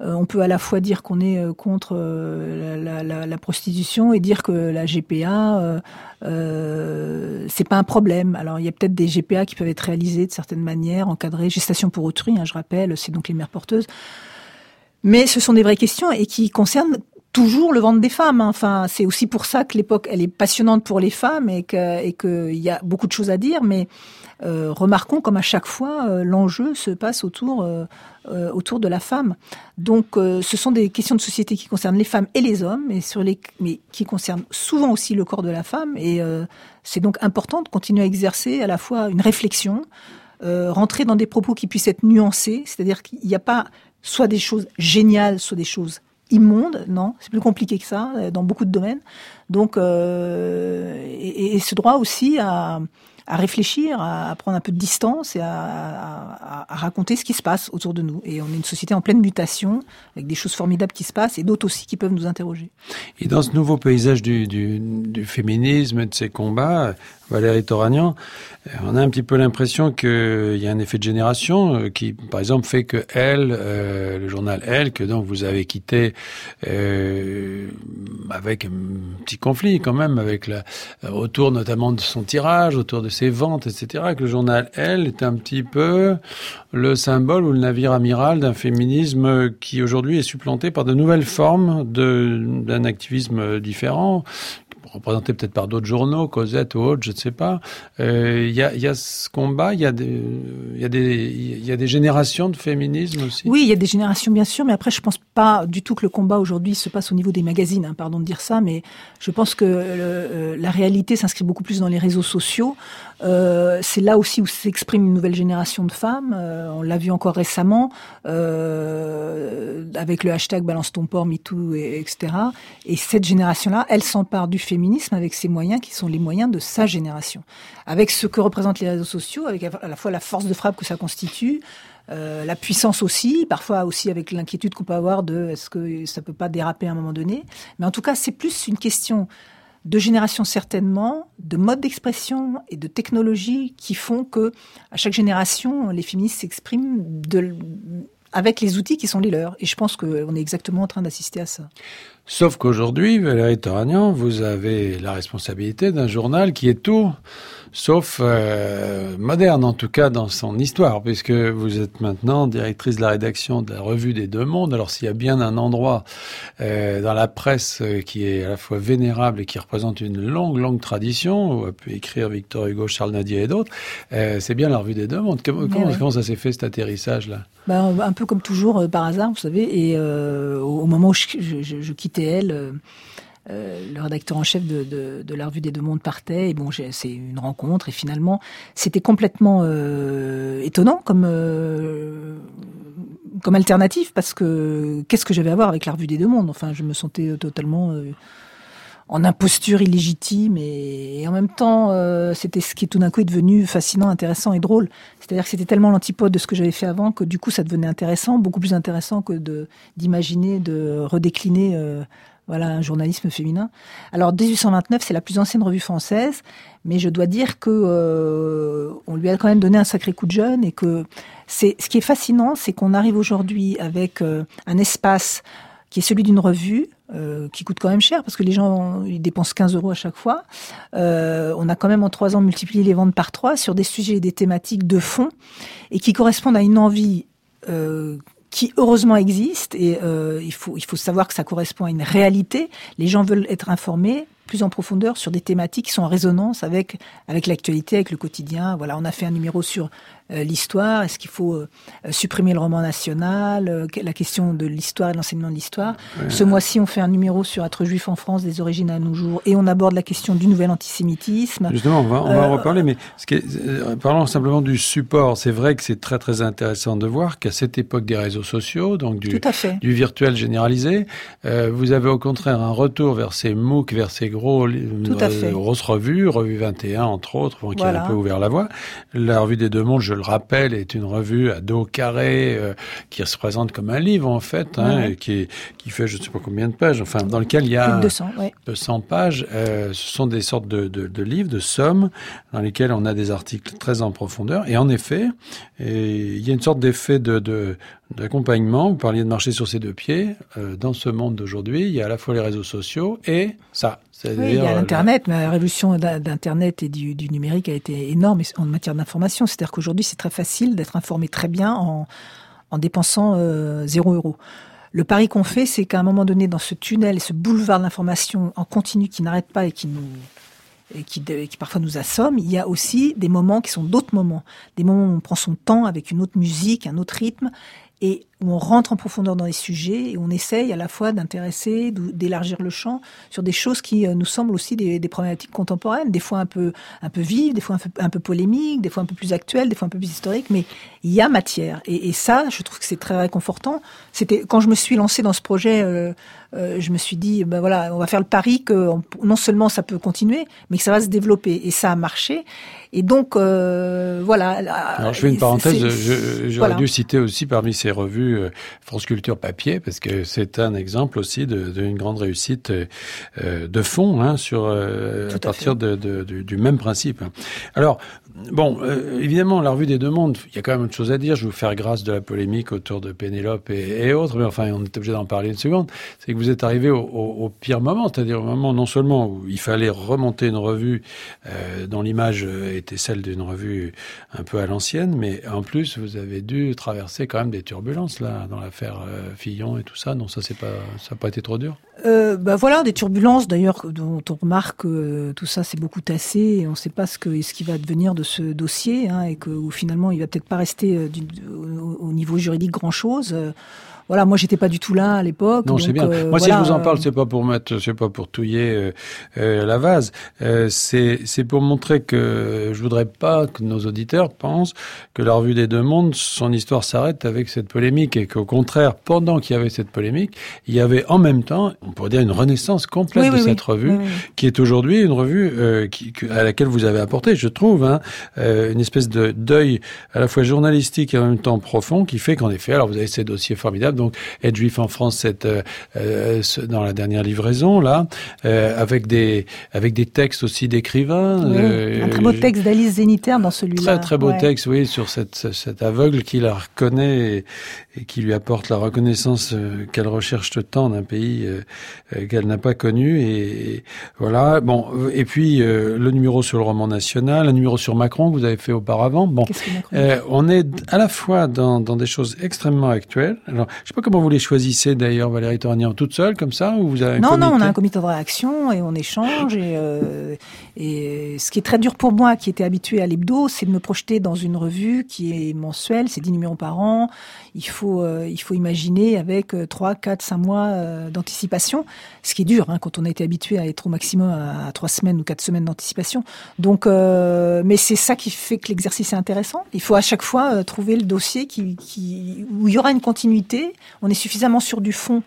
on peut à la fois dire qu'on est contre la, prostitution et dire que la GPA euh, c'est pas un problème. Alors il y a peut-être des GPA qui peuvent être réalisés de certaines manières, encadrés, gestation pour autrui, hein, je rappelle, c'est donc les mères porteuses. Mais ce sont des vraies questions et qui concernent toujours le ventre des femmes. Hein. Enfin, c'est aussi pour ça que l'époque, elle est passionnante pour les femmes et que et qu'il y a beaucoup de choses à dire. Mais euh, remarquons comme à chaque fois, euh, l'enjeu se passe autour euh, autour de la femme. Donc, ce sont des questions de société qui concernent les femmes et les hommes, et sur les mais qui concernent souvent aussi le corps de la femme. Et c'est donc important de continuer à exercer à la fois une réflexion, rentrer dans des propos qui puissent être nuancés, c'est-à-dire qu'il n'y a pas soit des choses géniales, soit des choses immondes, non, c'est plus compliqué que ça dans beaucoup de domaines. Donc, euh, et, ce droit aussi à, réfléchir, à, prendre un peu de distance et à, raconter ce qui se passe autour de nous. Et on est une société en pleine mutation, avec des choses formidables qui se passent et d'autres aussi qui peuvent nous interroger. Et dans ce nouveau paysage du, du, du féminisme de ces combats, Valérie Toragnan, euh, on a un petit peu l'impression qu'il y a un effet de génération euh, qui, par exemple, fait que euh, le journal Elle, que donc vous avez quitté euh, avec un petit conflit quand même, autour notamment de son tirage, autour de ses ventes, etc., que le journal Elle est un petit peu le symbole ou le navire amiral d'un féminisme qui aujourd'hui est supplanté par de nouvelles formes d'un activisme différent représenté peut-être par d'autres journaux, Cosette ou autres, je ne sais pas. Il euh, y, a, y, a, ce combat, il y, a des, y, y a des générations de féminisme aussi? Oui, il y a des générations bien sûr, mais après je pense pas du tout que le combat aujourd'hui se passe au niveau des magazines, hein, pardon de dire ça, mais je pense que euh, la réalité s'inscrit beaucoup plus dans les réseaux sociaux. Euh, c'est là aussi où s'exprime une nouvelle génération de femmes. Euh, on l'a vu encore récemment euh, avec le hashtag Balance ton port, MeToo, et, etc. Et cette génération-là, elle s'empare du féminisme avec ses moyens qui sont les moyens de sa génération. Avec ce que représentent les réseaux sociaux, avec à la fois la force de frappe que ça constitue, euh, la puissance aussi, parfois aussi avec l'inquiétude qu'on peut avoir de est-ce que ça peut pas déraper à un moment donné. Mais en tout cas, c'est plus une question de génération certainement, de mode d'expression et de technologie qui font que à chaque génération, les féministes s'expriment avec les outils qui sont les leurs. Et je pense qu'on est exactement en train d'assister à ça. Sauf qu'aujourd'hui, Valérie Toragnan, vous avez la responsabilité d'un journal qui est tout sauf euh, moderne en tout cas dans son histoire, puisque vous êtes maintenant directrice de la rédaction de la Revue des Deux Mondes. Alors s'il y a bien un endroit dans la presse euh, qui est à la fois vénérable et qui représente une longue, longue tradition, où a pu écrire Victor Hugo, Charles Nadier et d'autres, c'est bien la Revue des Deux Mondes. Comment, comment, ça s'est fait cet atterrissage-là ben, Un peu comme toujours par hasard, vous savez, et au moment où je, je, je quittais elle euh, le rédacteur en chef de, de, de, la revue des Deux Mondes partait et bon c'est une rencontre et finalement c'était complètement euh, étonnant comme euh, comme alternative parce que qu'est-ce que j'avais à voir avec la revue des Deux Mondes? Enfin je me sentais totalement en imposture illégitime et, en même temps c'était ce qui tout d'un coup est devenu fascinant intéressant et drôle. C'est-à-dire que c'était tellement l'antipode de ce que j'avais fait avant que du coup ça devenait intéressant beaucoup plus intéressant que de d'imaginer de redécliner voilà, un journalisme féminin. Alors 1829, c'est la plus ancienne revue française, mais je dois dire que euh, on lui a quand même donné un sacré coup de jeune et que c'est ce qui est fascinant, c'est qu'on arrive aujourd'hui avec euh, un espace qui est celui d'une revue, euh, qui coûte quand même cher parce que les gens ils dépensent 15 euros à chaque fois. On a quand même en trois ans multiplié les ventes par trois sur des sujets et des thématiques de fond et qui correspondent à une envie qui heureusement existe et euh, il faut il faut savoir que ça correspond à une réalité. Les gens veulent être informés plus en profondeur sur des thématiques qui sont en résonance avec avec l'actualité, avec le quotidien. Voilà, on a fait un numéro sur l'histoire Est-ce qu'il faut euh, supprimer le roman national euh, La question de l'histoire et de l'enseignement de l'histoire. Ce mois-ci, on fait un numéro sur être juif en France, des origines à nos jours, et on aborde la question du nouvel antisémitisme. Justement, on va, on va en reparler, mais ce qui est, parlons simplement du support. C'est vrai que c'est très très intéressant de voir qu'à cette époque des réseaux sociaux, donc du, du virtuel généralisé, euh, vous avez au contraire un retour vers ces MOOC, vers ces gros, grosses revues, Revue 21 entre autres, qui a un peu ouvert la voie. La revue des deux mondes, je le rappelle, est une revue à dos carré euh, qui se présente comme un livre en fait, hein, Ouais. et qui, qui fait je ne sais pas combien de pages, enfin dans lequel il y a Plus de 200, ouais. 200 pages. Euh, ce sont des sortes de, de, de livres, de sommes, dans lesquels on a des articles très en profondeur. Et en effet, et il y a une sorte d'effet de, de, d'accompagnement. Vous parliez de marcher sur ses deux pieds. Euh, dans ce monde d'aujourd'hui, il y a à la fois les réseaux sociaux et ça. Oui, il y a euh, l'Internet, mais la révolution d'Internet et du, du numérique a été énorme en matière d'information. C'est-à-dire qu'aujourd'hui, c'est très facile d'être informé très bien en, en dépensant euh, zéro euro. Le pari qu'on fait, c'est qu'à un moment donné, dans ce tunnel et ce boulevard d'information en continu qui n'arrête pas et qui nous et qui, et qui parfois nous assomme, il y a aussi des moments qui sont d'autres moments, des moments où on prend son temps avec une autre musique, un autre rythme, et où on rentre en profondeur dans les sujets et on essaye à la fois d'intéresser, d'élargir le champ sur des choses qui euh, nous semblent aussi des, des problématiques contemporaines, des fois un peu un peu vives, des fois un peu, un peu polémiques, des fois un peu plus actuelles, des fois un peu plus historiques, mais il y a matière. Et, et ça, je trouve que c'est très réconfortant. C'était quand je me suis lancée dans ce projet, euh, euh, je me suis dit, ben voilà, on va faire le pari que on- non seulement ça peut continuer, mais que ça va se développer. Et ça a marché. Et donc euh, voilà. Alors je fais une parenthèse, j'aurais voilà. dû citer aussi parmi ces revues euh, France Culture Papier, parce que c'est un exemple aussi d'une grande réussite euh, euh, de fond hein, sur à à partir fait. de, de- du, du même principe. Alors bon, euh, évidemment la revue des deux mondes, il y a quand même autre chose à dire. Je vais vous faire grâce de la polémique autour de Pénélope et, autres, mais enfin on est obligé d'en parler une seconde. C'est que vous êtes arrivé au, pire moment, c'est-à-dire au moment non seulement où il fallait remonter une revue euh, dont l'image euh, était celle d'une revue un peu à l'ancienne, mais en plus vous avez dû traverser quand même des turbulences là dans l'affaire Fillon et tout ça. Non, ça c'est pas, ça n'a pas été trop dur. Euh, bah voilà, des turbulences d'ailleurs dont on remarque que tout ça c'est beaucoup tassé et on ne sait pas ce, que, ce qui va devenir de ce dossier hein, et que finalement il va peut-être pas rester euh, au, au niveau juridique grand chose. Voilà, moi j'étais pas du tout là à l'époque. Non, c'est bien. euh, Moi, si je vous en parle, euh, c'est pas pour mettre, c'est pas pour touiller euh, euh, la vase. Euh, c'est c'est pour montrer que je voudrais pas que nos auditeurs pensent que la revue des deux mondes, son histoire s'arrête avec cette polémique et qu'au contraire, pendant qu'il y avait cette polémique, il y avait en même temps, on pourrait dire une renaissance complète oui, de oui, cette oui. revue, qui est aujourd'hui une revue euh, qui, à laquelle vous avez apporté, je trouve, hein, une espèce de deuil à la fois journalistique et en même temps profond, qui fait qu'en effet, alors vous avez ces dossiers formidables, donc être juif en France, cette, euh, euh, dans la dernière livraison là, euh, avec des avec des textes aussi d'écrivains. Oui, euh, un très beau texte d'Alice Zénitaire dans celui-là. Très très beau Ouais. texte, oui, sur cette, ce- cet aveugle qui la reconnaît et, et qui lui apporte la reconnaissance euh, qu'elle recherche tant d'un pays euh, qu'elle n'a pas connu. Et, et voilà. Bon, et puis euh, le numéro sur le roman national, un numéro sur Macron que vous avez fait auparavant. Bon, euh, on est à la fois dans, dans des choses extrêmement actuelles. Alors, je sais pas comment vous les choisissez d'ailleurs, Valérie Toragnan, toute seule comme ça, ou vous avez un Non, non, on a un comité de réaction et on échange. Et, euh, et ce qui est très dur pour moi, qui était habitué à l'hebdo, c'est de me projeter dans une revue qui est mensuelle, c'est 10 numéros par an. Il faut, euh, il faut imaginer avec euh, 3, 4, 5 mois euh, d'anticipation, ce qui est dur hein, quand on a été habitué à être au maximum à, 3 semaines ou 4 semaines d'anticipation. Donc, euh, mais c'est ça qui fait que l'exercice est intéressant. Il faut à chaque fois euh, trouver le dossier qui, qui, où il y aura une continuité. On est suffisamment sur du fond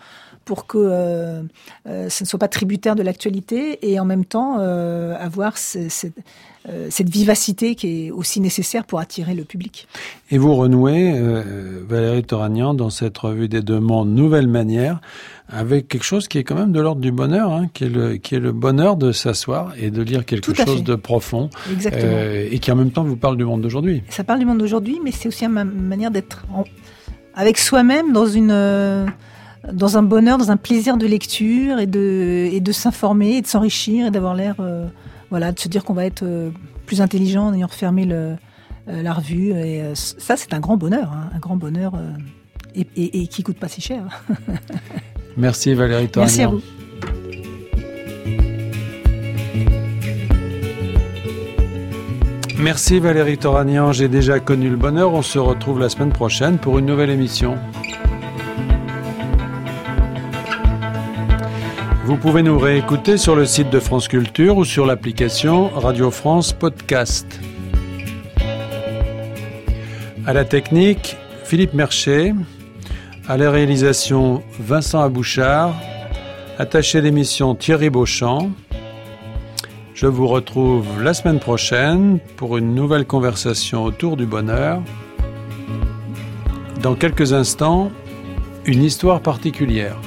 pour que euh, euh, ce ne soit pas tributaire de l'actualité et en même temps euh, avoir euh, cette vivacité qui est aussi nécessaire pour attirer le public. Et vous renouez, euh, Valérie Toragnan, dans cette revue des deux mondes, Nouvelle Manière, avec quelque chose qui est quand même de l'ordre du bonheur, hein, qui, est le, qui est le bonheur de s'asseoir et de lire quelque chose fait. de profond, Exactement. euh, et qui en même temps vous parle du monde d'aujourd'hui. Ça parle du monde d'aujourd'hui, mais c'est aussi une ma- manière d'être en- avec soi-même dans une euh, dans un bonheur, dans un plaisir de lecture et de et de s'informer et de s'enrichir et d'avoir l'air euh, voilà de se dire qu'on va être euh, plus intelligent en ayant refermé le, euh, la revue et ça c'est un grand bonheur, hein, un grand bonheur et, et, et qui coûte pas si cher. <laughs> Merci Valérie Toragnan. Merci à vous. Merci Valérie Toragnan, j'ai déjà connu le bonheur. On se retrouve la semaine prochaine pour une nouvelle émission. Vous pouvez nous réécouter sur le site de France Culture ou sur l'application Radio France Podcast. À la technique, Philippe Mercher. À la réalisation, Vincent Abouchard. Attaché d'émission, Thierry Beauchamp. Je vous retrouve la semaine prochaine pour une nouvelle conversation autour du bonheur. Dans quelques instants, une histoire particulière.